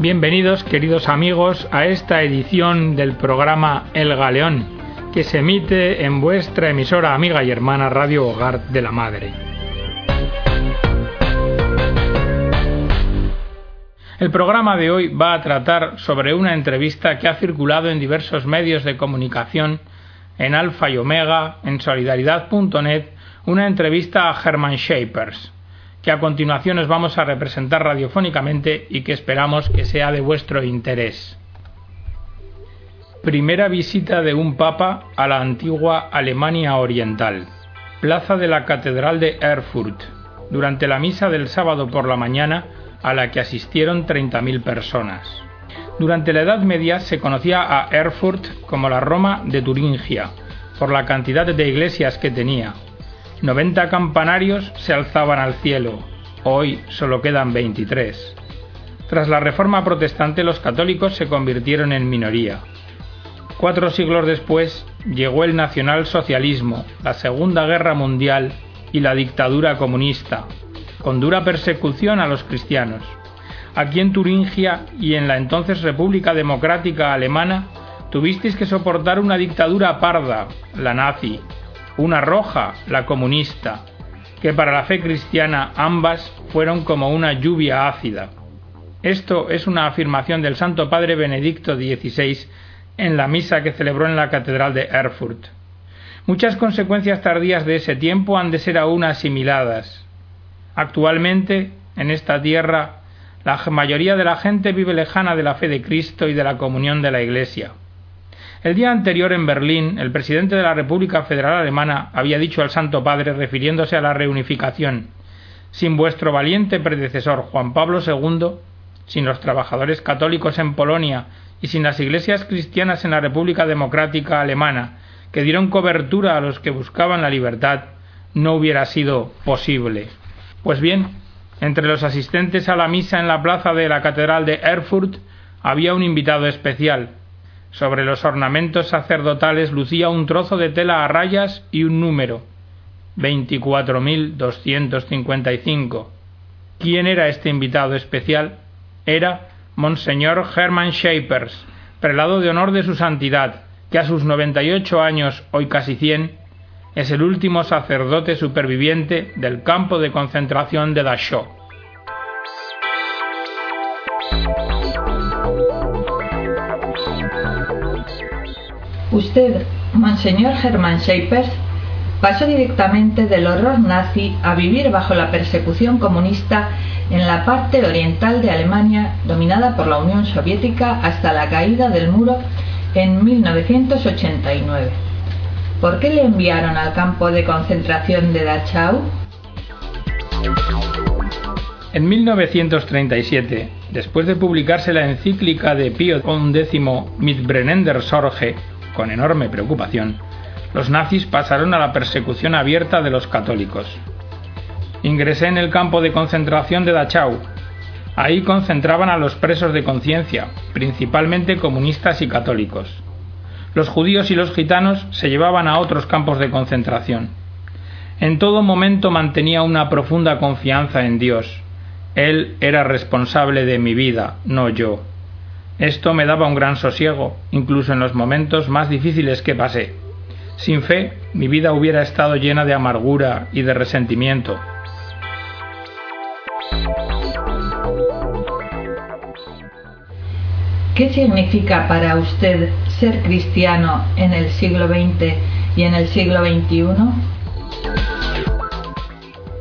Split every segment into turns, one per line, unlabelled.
Bienvenidos, queridos amigos, a esta edición del programa El Galeón, que se emite en vuestra emisora amiga y hermana Radio Hogar de la Madre. El programa de hoy va a tratar sobre una entrevista que ha circulado en diversos medios de comunicación, en Alfa y Omega, en solidaridad.net, una entrevista a Herman Shapers, que a continuación os vamos a representar radiofónicamente y que esperamos que sea de vuestro interés. Primera visita de un papa a la antigua Alemania Oriental. Plaza de la Catedral de Erfurt. Durante la misa del sábado por la mañana, a la que asistieron 30.000 personas. Durante la Edad Media se conocía a Erfurt como la Roma de Turingia, por la cantidad de iglesias que tenía. 90 campanarios se alzaban al cielo, hoy solo quedan 23. Tras la Reforma Protestante los católicos se convirtieron en minoría. Cuatro siglos después llegó el nacionalsocialismo, la Segunda Guerra Mundial y la dictadura comunista, con dura persecución a los cristianos. Aquí en Turingia y en la entonces República Democrática Alemana tuvisteis que soportar una dictadura parda, la nazi, una roja, la comunista, que para la fe cristiana ambas fueron como una lluvia ácida. Esto es una afirmación del Santo Padre Benedicto XVI en la misa que celebró en la Catedral de Erfurt. Muchas consecuencias tardías de ese tiempo han de ser aún asimiladas. Actualmente, en esta tierra, la mayoría de la gente vive lejana de la fe de Cristo y de la comunión de la Iglesia. El día anterior en Berlín, el presidente de la República Federal Alemana había dicho al Santo Padre, refiriéndose a la reunificación, sin vuestro valiente predecesor Juan Pablo II, sin los trabajadores católicos en Polonia y sin las iglesias cristianas en la República Democrática Alemana, que dieron cobertura a los que buscaban la libertad, no hubiera sido posible. Pues bien, entre los asistentes a la misa en la plaza de la Catedral de Erfurt había un invitado especial. Sobre los ornamentos sacerdotales lucía un trozo de tela a rayas y un número 24.255. ¿Quién era este invitado especial? Era Monseñor Hermann Shapers, prelado de honor de su santidad, que a sus 98 años, hoy casi 100, es el último sacerdote superviviente del campo de concentración de Dachau.
Usted, Monseñor Hermann Scheipers, pasó directamente del horror nazi a vivir bajo la persecución comunista en la parte oriental de Alemania dominada por la Unión Soviética hasta la caída del muro en 1989. ¿Por qué le enviaron al campo de concentración de Dachau?
En 1937, después de publicarse la encíclica de Pío XI Mit brennender Sorge, con enorme preocupación, los nazis pasaron a la persecución abierta de los católicos. Ingresé en el campo de concentración de Dachau. Ahí concentraban a los presos de conciencia, principalmente comunistas y católicos los judíos y los gitanos se llevaban a otros campos de concentración. En todo momento mantenía una profunda confianza en Dios. Él era responsable de mi vida, no yo. Esto me daba un gran sosiego, incluso en los momentos más difíciles que pasé. Sin fe, mi vida hubiera estado llena de amargura y de resentimiento.
¿Qué significa para usted ser cristiano en el siglo XX y en el siglo XXI?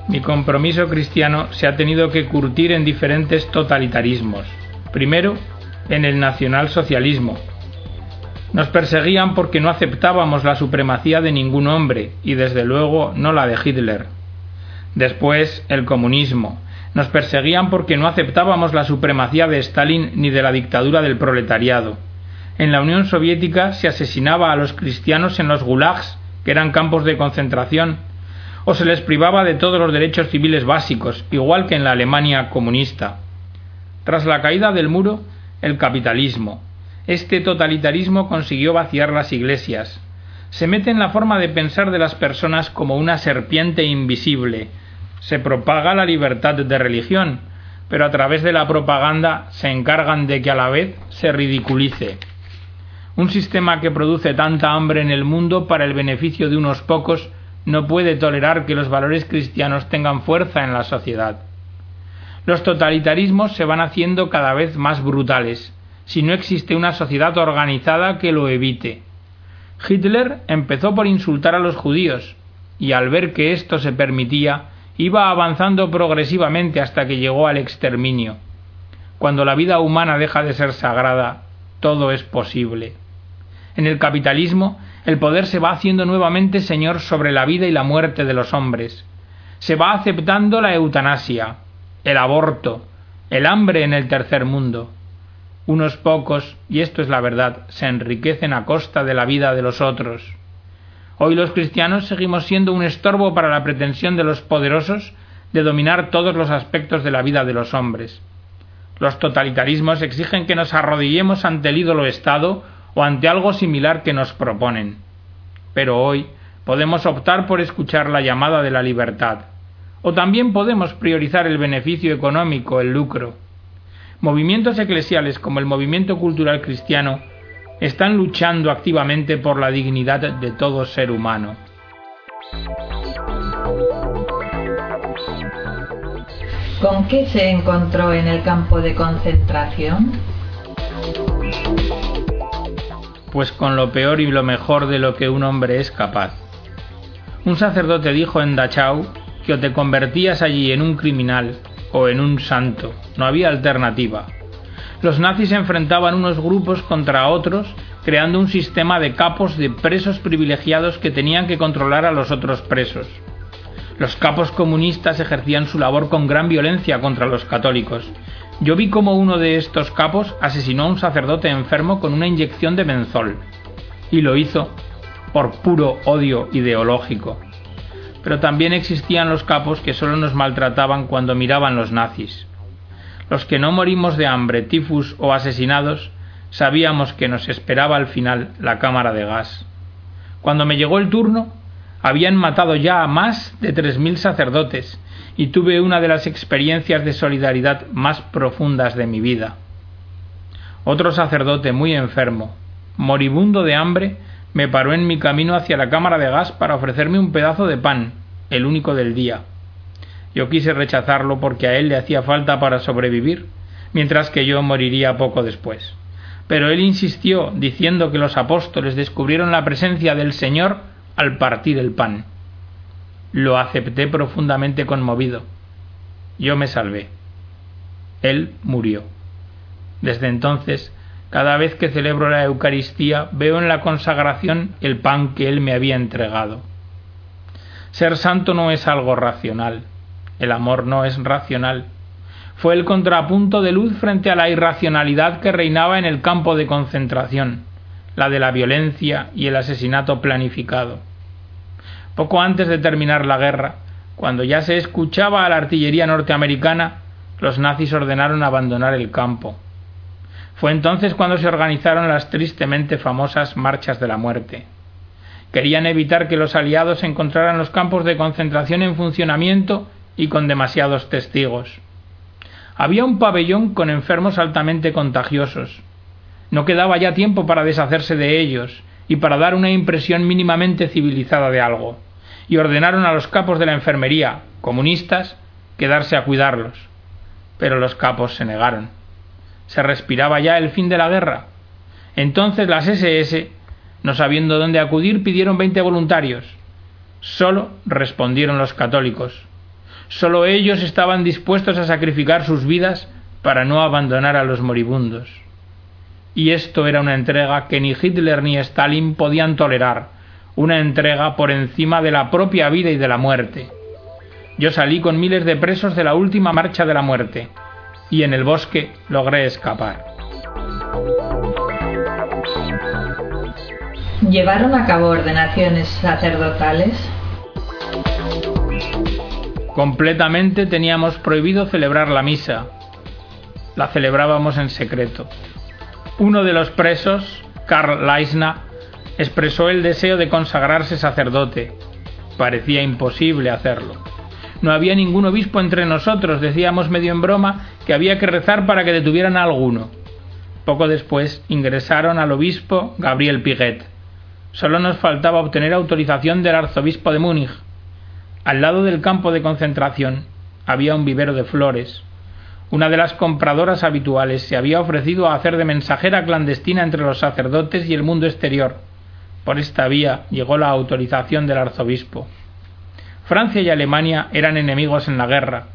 Mi compromiso cristiano se ha tenido que curtir en diferentes totalitarismos. Primero, en el nacionalsocialismo. Nos perseguían porque no aceptábamos la supremacía de ningún hombre y desde luego no la de Hitler. Después, el comunismo, nos perseguían porque no aceptábamos la supremacía de Stalin ni de la dictadura del proletariado. En la Unión Soviética se asesinaba a los cristianos en los gulags, que eran campos de concentración, o se les privaba de todos los derechos civiles básicos, igual que en la Alemania comunista. Tras la caída del muro, el capitalismo. Este totalitarismo consiguió vaciar las iglesias. Se mete en la forma de pensar de las personas como una serpiente invisible, se propaga la libertad de religión, pero a través de la propaganda se encargan de que a la vez se ridiculice. Un sistema que produce tanta hambre en el mundo para el beneficio de unos pocos no puede tolerar que los valores cristianos tengan fuerza en la sociedad. Los totalitarismos se van haciendo cada vez más brutales, si no existe una sociedad organizada que lo evite. Hitler empezó por insultar a los judíos, y al ver que esto se permitía, iba avanzando progresivamente hasta que llegó al exterminio. Cuando la vida humana deja de ser sagrada, todo es posible. En el capitalismo, el poder se va haciendo nuevamente señor sobre la vida y la muerte de los hombres. Se va aceptando la eutanasia, el aborto, el hambre en el tercer mundo. Unos pocos, y esto es la verdad, se enriquecen a costa de la vida de los otros. Hoy los cristianos seguimos siendo un estorbo para la pretensión de los poderosos de dominar todos los aspectos de la vida de los hombres. Los totalitarismos exigen que nos arrodillemos ante el ídolo Estado o ante algo similar que nos proponen. Pero hoy podemos optar por escuchar la llamada de la libertad, o también podemos priorizar el beneficio económico, el lucro. Movimientos eclesiales como el movimiento cultural cristiano están luchando activamente por la dignidad de todo ser humano.
¿Con qué se encontró en el campo de concentración?
Pues con lo peor y lo mejor de lo que un hombre es capaz. Un sacerdote dijo en Dachau que o te convertías allí en un criminal o en un santo, no había alternativa los nazis enfrentaban unos grupos contra otros, creando un sistema de capos de presos privilegiados que tenían que controlar a los otros presos. Los capos comunistas ejercían su labor con gran violencia contra los católicos. Yo vi cómo uno de estos capos asesinó a un sacerdote enfermo con una inyección de benzol. Y lo hizo por puro odio ideológico. Pero también existían los capos que solo nos maltrataban cuando miraban los nazis. Los que no morimos de hambre, tifus o asesinados, sabíamos que nos esperaba al final la cámara de gas. Cuando me llegó el turno, habían matado ya a más de tres mil sacerdotes y tuve una de las experiencias de solidaridad más profundas de mi vida. Otro sacerdote muy enfermo, moribundo de hambre, me paró en mi camino hacia la cámara de gas para ofrecerme un pedazo de pan, el único del día. Yo quise rechazarlo porque a él le hacía falta para sobrevivir, mientras que yo moriría poco después. Pero él insistió, diciendo que los apóstoles descubrieron la presencia del Señor al partir el pan. Lo acepté profundamente conmovido. Yo me salvé. Él murió. Desde entonces, cada vez que celebro la Eucaristía, veo en la consagración el pan que Él me había entregado. Ser santo no es algo racional, el amor no es racional. Fue el contrapunto de luz frente a la irracionalidad que reinaba en el campo de concentración, la de la violencia y el asesinato planificado. Poco antes de terminar la guerra, cuando ya se escuchaba a la artillería norteamericana, los nazis ordenaron abandonar el campo. Fue entonces cuando se organizaron las tristemente famosas marchas de la muerte. Querían evitar que los aliados encontraran los campos de concentración en funcionamiento y con demasiados testigos. Había un pabellón con enfermos altamente contagiosos. No quedaba ya tiempo para deshacerse de ellos y para dar una impresión mínimamente civilizada de algo, y ordenaron a los capos de la enfermería, comunistas, quedarse a cuidarlos. Pero los capos se negaron. Se respiraba ya el fin de la guerra. Entonces las SS, no sabiendo dónde acudir, pidieron veinte voluntarios. Solo respondieron los católicos, Solo ellos estaban dispuestos a sacrificar sus vidas para no abandonar a los moribundos. Y esto era una entrega que ni Hitler ni Stalin podían tolerar, una entrega por encima de la propia vida y de la muerte. Yo salí con miles de presos de la última marcha de la muerte, y en el bosque logré escapar.
¿Llevaron a cabo ordenaciones sacerdotales?
Completamente teníamos prohibido celebrar la misa. La celebrábamos en secreto. Uno de los presos, Karl Leisner, expresó el deseo de consagrarse sacerdote. Parecía imposible hacerlo. No había ningún obispo entre nosotros, decíamos medio en broma que había que rezar para que detuvieran a alguno. Poco después ingresaron al obispo Gabriel Piguet. Solo nos faltaba obtener autorización del arzobispo de Múnich. Al lado del campo de concentración había un vivero de flores. Una de las compradoras habituales se había ofrecido a hacer de mensajera clandestina entre los sacerdotes y el mundo exterior. Por esta vía llegó la autorización del arzobispo. Francia y Alemania eran enemigos en la guerra,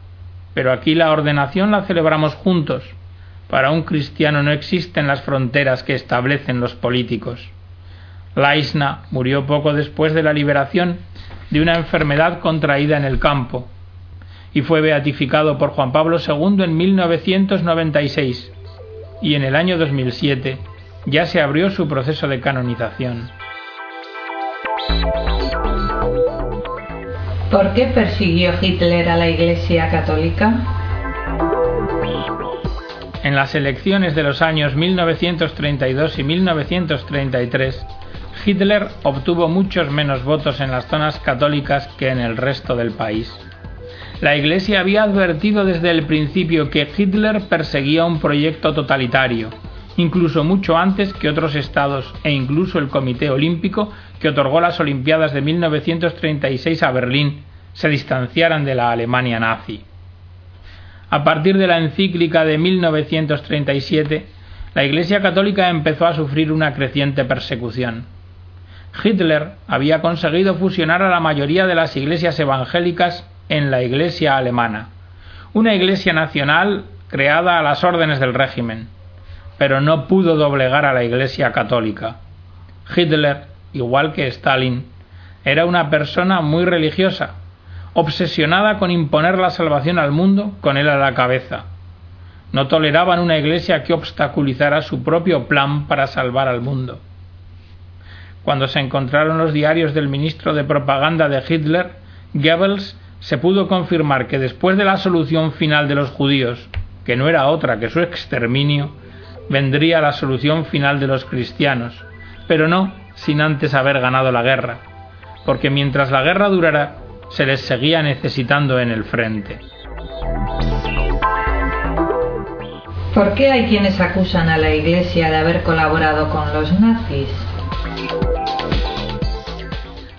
pero aquí la ordenación la celebramos juntos, para un cristiano no existen las fronteras que establecen los políticos. Laisna murió poco después de la liberación de una enfermedad contraída en el campo y fue beatificado por Juan Pablo II en 1996 y en el año 2007 ya se abrió su proceso de canonización.
¿Por qué persiguió Hitler a la Iglesia Católica?
En las elecciones de los años 1932 y 1933, Hitler obtuvo muchos menos votos en las zonas católicas que en el resto del país. La Iglesia había advertido desde el principio que Hitler perseguía un proyecto totalitario, incluso mucho antes que otros estados e incluso el Comité Olímpico que otorgó las Olimpiadas de 1936 a Berlín se distanciaran de la Alemania nazi. A partir de la encíclica de 1937, la Iglesia Católica empezó a sufrir una creciente persecución. Hitler había conseguido fusionar a la mayoría de las iglesias evangélicas en la Iglesia alemana, una iglesia nacional creada a las órdenes del régimen, pero no pudo doblegar a la Iglesia católica. Hitler, igual que Stalin, era una persona muy religiosa, obsesionada con imponer la salvación al mundo con él a la cabeza. No toleraban una iglesia que obstaculizara su propio plan para salvar al mundo. Cuando se encontraron los diarios del ministro de propaganda de Hitler, Goebbels, se pudo confirmar que después de la solución final de los judíos, que no era otra que su exterminio, vendría la solución final de los cristianos, pero no sin antes haber ganado la guerra, porque mientras la guerra durara, se les seguía necesitando en el frente.
¿Por qué hay quienes acusan a la Iglesia de haber colaborado con los nazis?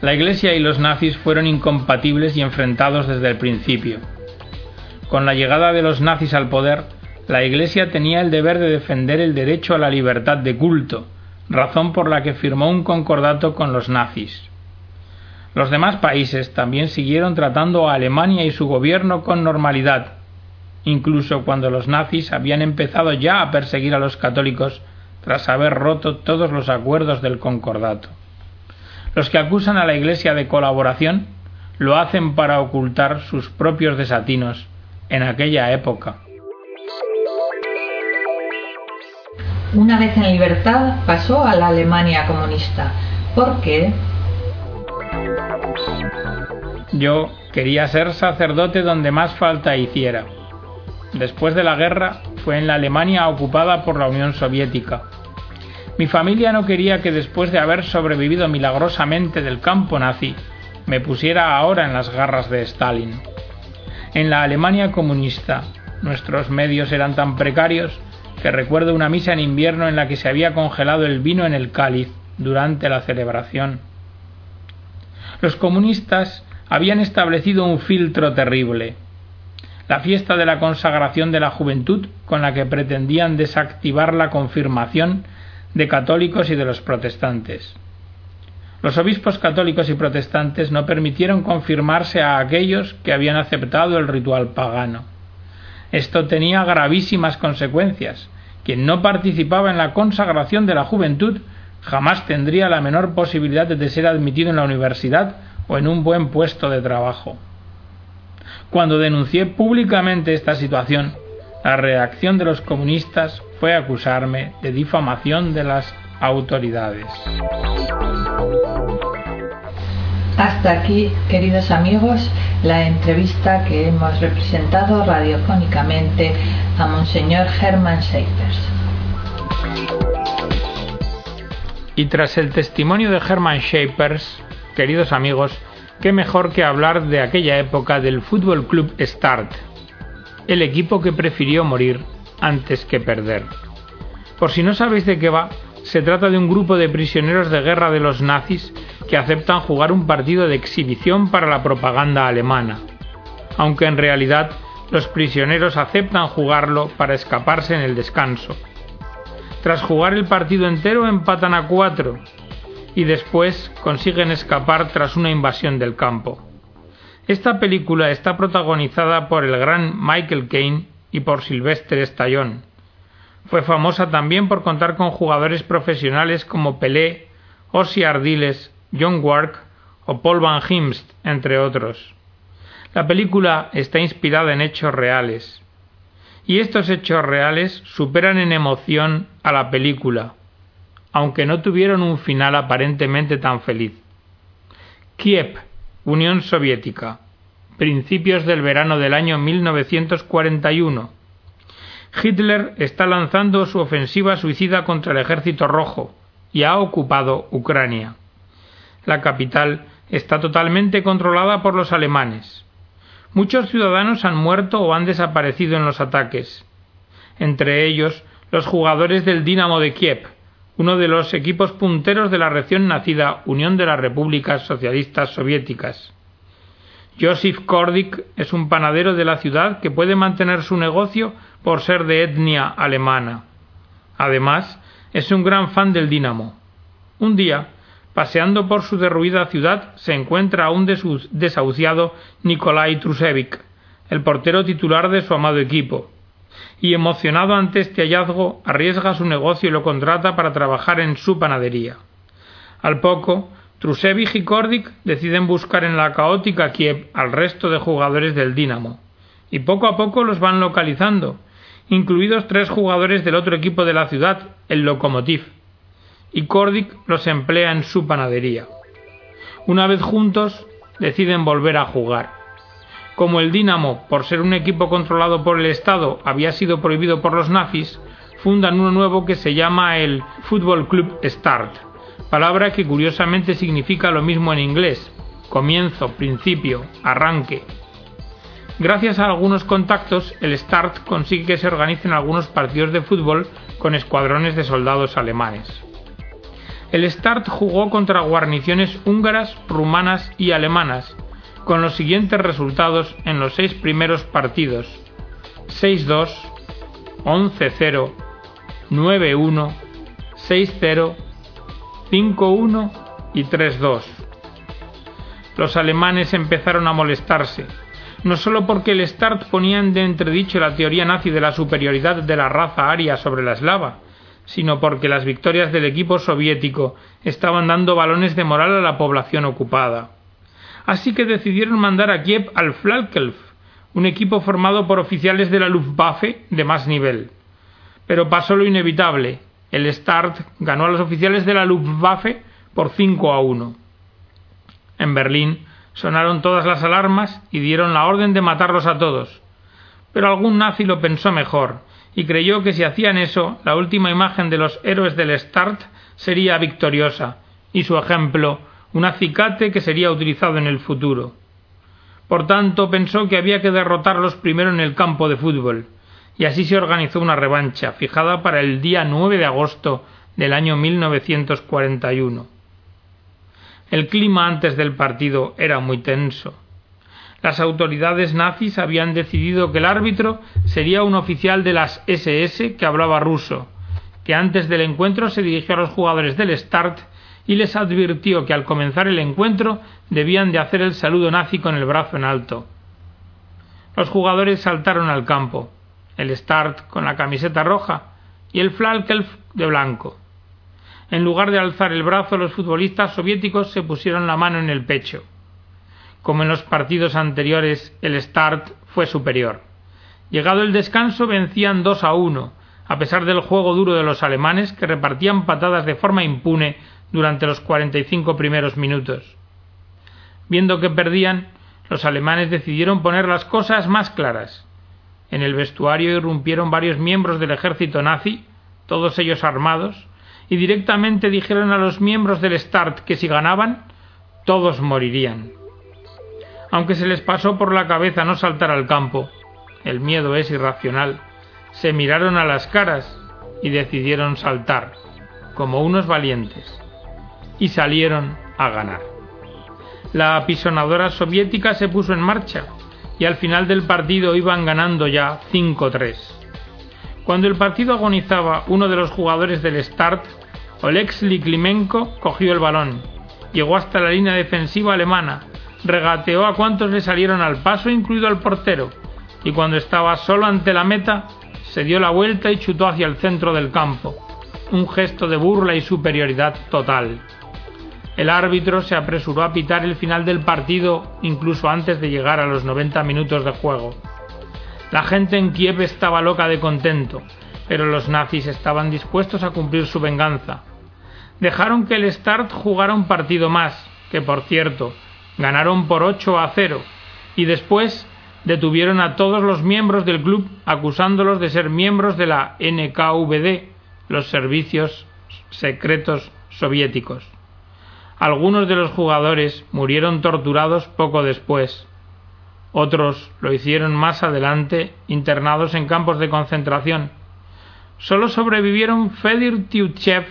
La Iglesia y los nazis fueron incompatibles y enfrentados desde el principio. Con la llegada de los nazis al poder, la Iglesia tenía el deber de defender el derecho a la libertad de culto, razón por la que firmó un concordato con los nazis. Los demás países también siguieron tratando a Alemania y su gobierno con normalidad, incluso cuando los nazis habían empezado ya a perseguir a los católicos tras haber roto todos los acuerdos del concordato. Los que acusan a la Iglesia de colaboración lo hacen para ocultar sus propios desatinos en aquella época.
Una vez en libertad pasó a la Alemania comunista. ¿Por qué?
Yo quería ser sacerdote donde más falta hiciera. Después de la guerra fue en la Alemania ocupada por la Unión Soviética. Mi familia no quería que después de haber sobrevivido milagrosamente del campo nazi, me pusiera ahora en las garras de Stalin. En la Alemania comunista, nuestros medios eran tan precarios que recuerdo una misa en invierno en la que se había congelado el vino en el cáliz durante la celebración. Los comunistas habían establecido un filtro terrible. La fiesta de la consagración de la juventud con la que pretendían desactivar la confirmación de católicos y de los protestantes. Los obispos católicos y protestantes no permitieron confirmarse a aquellos que habían aceptado el ritual pagano. Esto tenía gravísimas consecuencias. Quien no participaba en la consagración de la juventud jamás tendría la menor posibilidad de ser admitido en la universidad o en un buen puesto de trabajo. Cuando denuncié públicamente esta situación, la reacción de los comunistas fue acusarme de difamación de las autoridades.
Hasta aquí, queridos amigos, la entrevista que hemos representado radiofónicamente a Monseñor Hermann Schaefers.
Y tras el testimonio de Hermann Schaefers, queridos amigos, qué mejor que hablar de aquella época del Fútbol Club Start, el equipo que prefirió morir antes que perder. Por si no sabéis de qué va, se trata de un grupo de prisioneros de guerra de los nazis que aceptan jugar un partido de exhibición para la propaganda alemana, aunque en realidad los prisioneros aceptan jugarlo para escaparse en el descanso. Tras jugar el partido entero empatan a cuatro y después consiguen escapar tras una invasión del campo. Esta película está protagonizada por el gran Michael Caine y por Sylvester Stallone. Fue famosa también por contar con jugadores profesionales como Pelé, Ossie Ardiles, John Wark o Paul Van Himst, entre otros. La película está inspirada en hechos reales. Y estos hechos reales superan en emoción a la película, aunque no tuvieron un final aparentemente tan feliz. Kiev, Unión Soviética, principios del verano del año 1941. Hitler está lanzando su ofensiva suicida contra el ejército rojo y ha ocupado Ucrania. La capital está totalmente controlada por los alemanes. Muchos ciudadanos han muerto o han desaparecido en los ataques, entre ellos los jugadores del Dinamo de Kiev, uno de los equipos punteros de la recién nacida Unión de las Repúblicas Socialistas Soviéticas. Josif Kordik es un panadero de la ciudad que puede mantener su negocio por ser de etnia alemana. Además, es un gran fan del Dinamo. Un día, paseando por su derruida ciudad, se encuentra a un desahuciado Nikolai Trusevic, el portero titular de su amado equipo, y emocionado ante este hallazgo arriesga su negocio y lo contrata para trabajar en su panadería. Al poco, Trusevich y Kordik deciden buscar en la caótica Kiev al resto de jugadores del Dinamo, y poco a poco los van localizando, incluidos tres jugadores del otro equipo de la ciudad, el Lokomotiv, y Kordik los emplea en su panadería. Una vez juntos, deciden volver a jugar. Como el Dinamo, por ser un equipo controlado por el Estado, había sido prohibido por los nazis, fundan uno nuevo que se llama el Football Club Start, palabra que curiosamente significa lo mismo en inglés, comienzo, principio, arranque. Gracias a algunos contactos, el Start consigue que se organicen algunos partidos de fútbol con escuadrones de soldados alemanes. El Start jugó contra guarniciones húngaras, rumanas y alemanas, con los siguientes resultados en los seis primeros partidos: 6-2, 11-0, 9-1, 6-0, 5-1 y 3-2. Los alemanes empezaron a molestarse, no solo porque el Start ponía en entredicho la teoría nazi de la superioridad de la raza aria sobre la eslava, sino porque las victorias del equipo soviético estaban dando balones de moral a la población ocupada así que decidieron mandar a Kiev al Flalkelf, un equipo formado por oficiales de la Luftwaffe de más nivel. Pero pasó lo inevitable. El Start ganó a los oficiales de la Luftwaffe por 5 a 1. En Berlín sonaron todas las alarmas y dieron la orden de matarlos a todos. Pero algún nazi lo pensó mejor y creyó que si hacían eso, la última imagen de los héroes del Start sería victoriosa, y su ejemplo un acicate que sería utilizado en el futuro. Por tanto, pensó que había que derrotarlos primero en el campo de fútbol, y así se organizó una revancha, fijada para el día 9 de agosto del año 1941. El clima antes del partido era muy tenso. Las autoridades nazis habían decidido que el árbitro sería un oficial de las SS que hablaba ruso, que antes del encuentro se dirigió a los jugadores del Start y les advirtió que al comenzar el encuentro debían de hacer el saludo nazi con el brazo en alto. Los jugadores saltaron al campo, el Start con la camiseta roja y el Flalkelf de blanco. En lugar de alzar el brazo, los futbolistas soviéticos se pusieron la mano en el pecho. Como en los partidos anteriores, el Start fue superior. Llegado el descanso, vencían 2 a 1, a pesar del juego duro de los alemanes que repartían patadas de forma impune durante los 45 primeros minutos. Viendo que perdían, los alemanes decidieron poner las cosas más claras. En el vestuario irrumpieron varios miembros del ejército nazi, todos ellos armados, y directamente dijeron a los miembros del Start que si ganaban, todos morirían. Aunque se les pasó por la cabeza no saltar al campo, el miedo es irracional, se miraron a las caras y decidieron saltar, como unos valientes, y salieron a ganar. La apisonadora soviética se puso en marcha y al final del partido iban ganando ya 5-3. Cuando el partido agonizaba, uno de los jugadores del Start, Oleksiy Klimenko, cogió el balón, llegó hasta la línea defensiva alemana, regateó a cuantos le salieron al paso, incluido al portero, y cuando estaba solo ante la meta, se dio la vuelta y chutó hacia el centro del campo, un gesto de burla y superioridad total. El árbitro se apresuró a pitar el final del partido incluso antes de llegar a los 90 minutos de juego. La gente en Kiev estaba loca de contento, pero los nazis estaban dispuestos a cumplir su venganza. Dejaron que el Start jugara un partido más, que por cierto, ganaron por 8 a 0, y después detuvieron a todos los miembros del club acusándolos de ser miembros de la NKVD, los servicios secretos soviéticos. Algunos de los jugadores murieron torturados poco después. Otros lo hicieron más adelante, internados en campos de concentración. Solo sobrevivieron Fedir Tyutchev,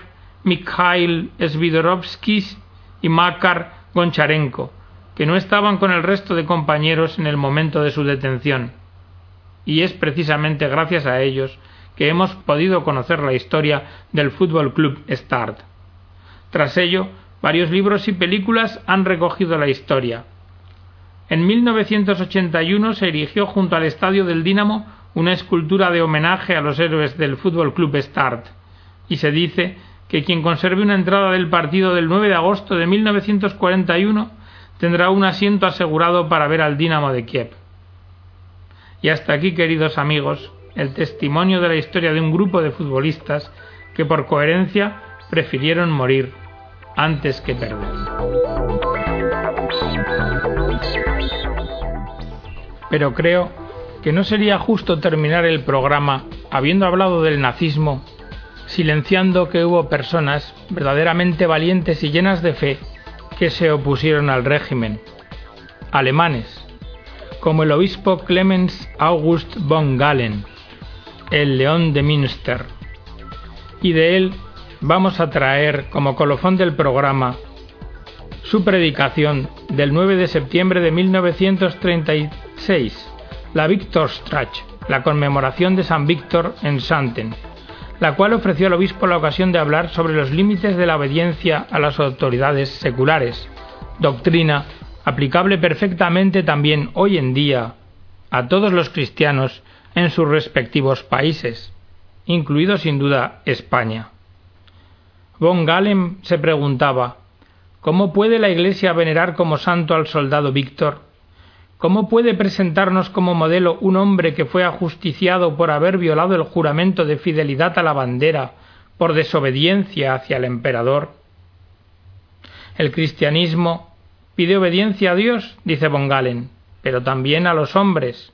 Mikhail Svidorovsky y Makar Goncharenko, que no estaban con el resto de compañeros en el momento de su detención. Y es precisamente gracias a ellos que hemos podido conocer la historia del Fútbol Club Start. Tras ello, varios libros y películas han recogido la historia. En 1981 se erigió junto al estadio del Dinamo una escultura de homenaje a los héroes del Fútbol Club Start, y se dice que quien conserve una entrada del partido del 9 de agosto de 1941 tendrá un asiento asegurado para ver al Dinamo de Kiev. Y hasta aquí, queridos amigos, el testimonio de la historia de un grupo de futbolistas que por coherencia prefirieron morir antes que perder. Pero creo que no sería justo terminar el programa habiendo hablado del nazismo, silenciando que hubo personas verdaderamente valientes y llenas de fe que se opusieron al régimen, alemanes, como el obispo Clemens August von Galen, el león de Münster. Y de él vamos a traer como colofón del programa su predicación del 9 de septiembre de 1936, la Victorstrach, la conmemoración de San Víctor en Santen, la cual ofreció al obispo la ocasión de hablar sobre los límites de la obediencia a las autoridades seculares, doctrina aplicable perfectamente también hoy en día a todos los cristianos en sus respectivos países, incluido sin duda España. Von Galen se preguntaba ¿Cómo puede la Iglesia venerar como santo al soldado Víctor? ¿Cómo puede presentarnos como modelo un hombre que fue ajusticiado por haber violado el juramento de fidelidad a la bandera por desobediencia hacia el emperador? El cristianismo pide obediencia a Dios, dice von Galen, pero también a los hombres.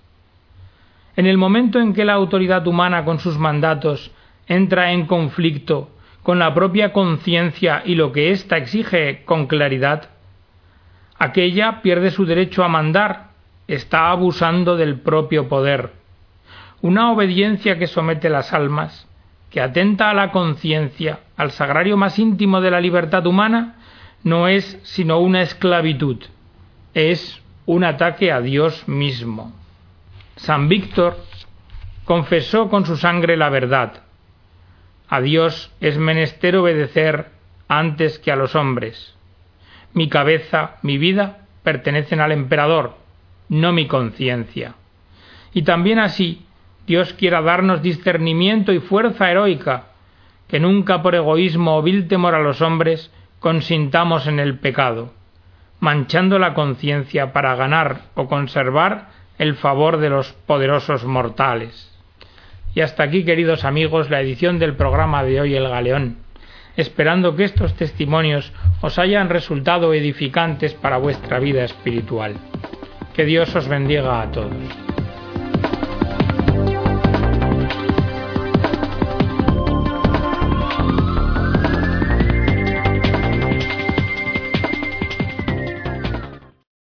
En el momento en que la autoridad humana con sus mandatos entra en conflicto con la propia conciencia y lo que ésta exige con claridad, aquella pierde su derecho a mandar está abusando del propio poder. Una obediencia que somete las almas, que atenta a la conciencia, al sagrario más íntimo de la libertad humana, no es sino una esclavitud, es un ataque a Dios mismo. San Víctor confesó con su sangre la verdad. A Dios es menester obedecer antes que a los hombres. Mi cabeza, mi vida pertenecen al emperador, no mi conciencia. Y también así Dios quiera darnos discernimiento y fuerza heroica, que nunca por egoísmo o vil temor a los hombres consintamos en el pecado, manchando la conciencia para ganar o conservar el favor de los poderosos mortales. Y hasta aquí, queridos amigos, la edición del programa de hoy El Galeón, esperando que estos testimonios os hayan resultado edificantes para vuestra vida espiritual. Que Dios os bendiga a todos.